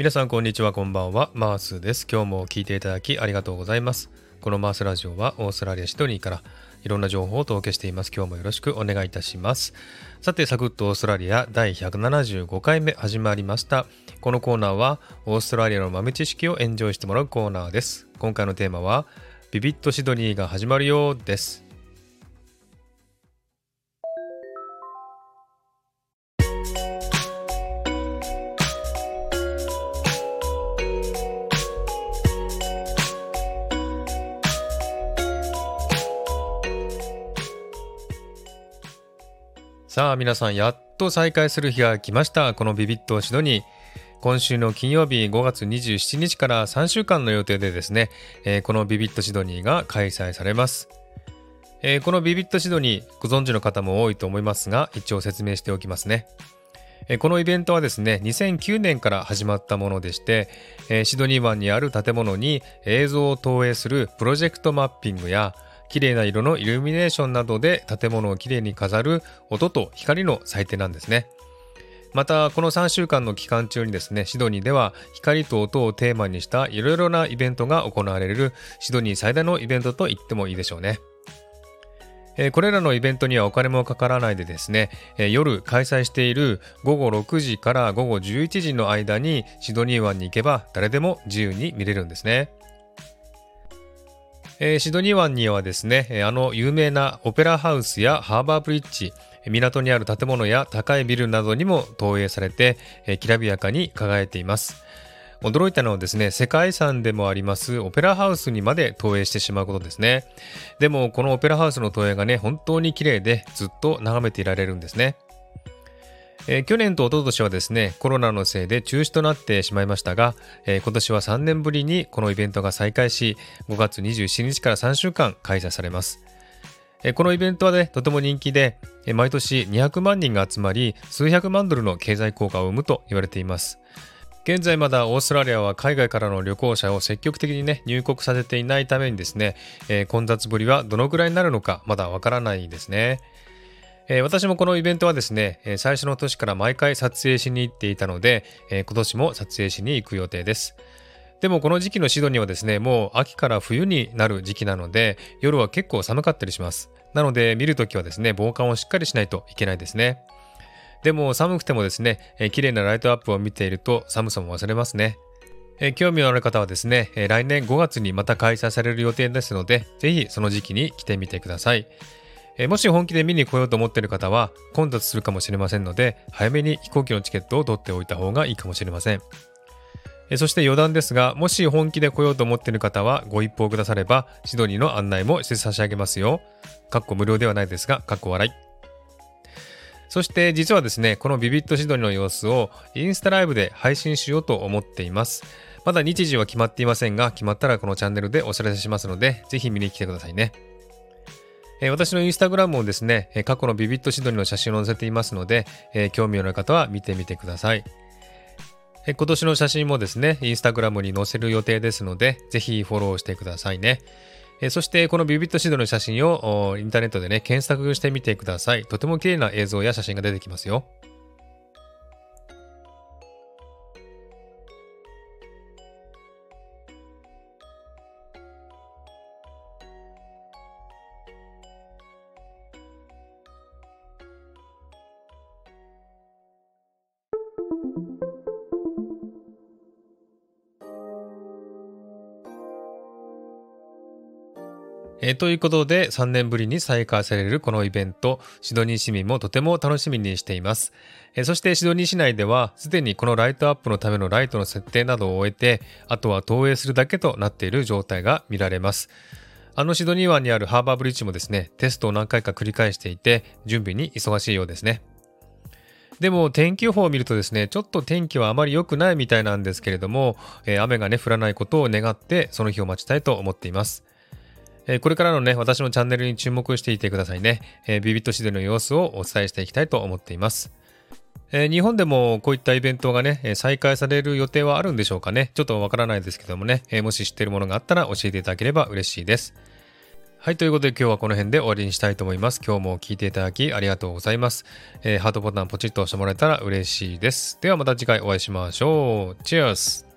皆さんこんにちはこんばんは。マースです。今日も聞いていただきありがとうございます。このマースラジオはオーストラリアシドニーからいろんな情報をお届けしています。今日もよろしくお願いいたします。さてサクッとオーストラリア第175回目始まりました。このコーナーはオーストラリアの豆知識をエンジョイしてもらうコーナーです。今回のテーマはビビットシドニーが始まるようです。さあ皆さんやっと再開する日が来ました。このビビットシドニー今週の金曜日5月27日から3週間の予定でですね、えー、このビビットシドニーが開催されます、えー、このビビットシドニーご存知の方も多いと思いますが一応説明しておきますね。このイベントはですね2009年から始まったものでしてシドニー湾にある建物に映像を投影するプロジェクトマッピングや綺麗な色のイルミネーションなどで建物をきれいに飾る音と光の祭典なんですね。またこの3週間の期間中にですねシドニーでは光と音をテーマにしたいろいろなイベントが行われるシドニー最大のイベントと言ってもいいでしょうね。これらのイベントにはお金もかからないでですね、夜開催している午後6時から午後11時の間にシドニー湾に行けば誰でも自由に見れるんですね。えー、シドニー湾にはですね、あの有名なオペラハウスやハーバーブリッジ、港にある建物や高いビルなどにも投影されて、えー、きらびやかに輝いています。驚いたのはですね、世界遺産でもありますオペラハウスにまで投影してしまうことですね。でもこのオペラハウスの投影がね、本当に綺麗でずっと眺めていられるんですね。えー、去年と一昨年はですね、コロナのせいで中止となってしまいましたが、えー、今年は3年ぶりにこのイベントが再開し、5月27日から3週間開催されます。えー、このイベントはね、とても人気で、え毎年200万人が集まり、数百万ドルの経済効果を生むと言われています。現在まだオーストラリアは海外からの旅行者を積極的にね、入国させていないためにですね、え混雑ぶりはどのくらいになるのかまだわからないですね。え、私もこのイベントはですね、え最初の年から毎回撮影しに行っていたので、え今年も撮影しに行く予定です。でもこの時期のシドニーはですね、もう秋から冬になる時期なので、夜は結構寒かったりします。なので見るときはですね、防寒をしっかりしないといけないですね。でも寒くてもですね、えー、綺麗なライトアップを見ていると寒さも忘れますね。え、興味のある方はですね、え、来年5月にまた開催される予定ですので、ぜひその時期に来てみてください。えもし本気で見に来ようと思っている方は混雑するかもしれませんので早めに飛行機のチケットを取っておいた方がいいかもしれません。えそして余談ですがもし本気で来ようと思っている方はご一報くださればシドニーの案内もして差し上げますよ。かっこ無料ではないですが、かっこ笑い。そして実はですね、このビビットシドニーの様子をインスタライブで配信しようと思っています。まだ日時は決まっていませんが、決まったらこのチャンネルでお知らせしますので、ぜひ見に来てくださいね。え、私のインスタグラムもですね、過去のビビットシドニの写真を載せていますので、え、興味のある方は見てみてください。え、今年の写真もですね、インスタグラムに載せる予定ですので、ぜひフォローしてくださいね。えそしてこのビビットシドニの写真をインターネットでね、検索してみてください。とても綺麗な映像や写真が出てきますよ。えー、ということで3年ぶりに再開されるこのイベント、シドニー市民もとても楽しみにしています。えー、そしてシドニー市内ではすでにこのライトアップのためのライトの設定などを終えて、あとは投影するだけとなっている状態が見られます。あのシドニー湾にあるハーバーブリッジもですね、テストを何回か繰り返していて、準備に忙しいようですね。でも天気予報を見るとですね、ちょっと天気はあまり良くないみたいなんですけれども、えー、雨がね、降らないことを願ってその日を待ちたいと思っています。えこれからのね、私のチャンネルに注目していてくださいね。えビビットシデの様子をお伝えしていきたいと思っています。え日本でもこういったイベントがね、再開される予定はあるんでしょうかね。ちょっとわからないですけどもね、えもし知ってるものがあったら教えていただければ嬉しいです。はい、ということで今日はこの辺で終わりにしたいと思います。今日も聞いていただきありがとうございます。えーハートボタンポチッと押してもらえたら嬉しいです。ではまた次回お会いしましょう。チェアス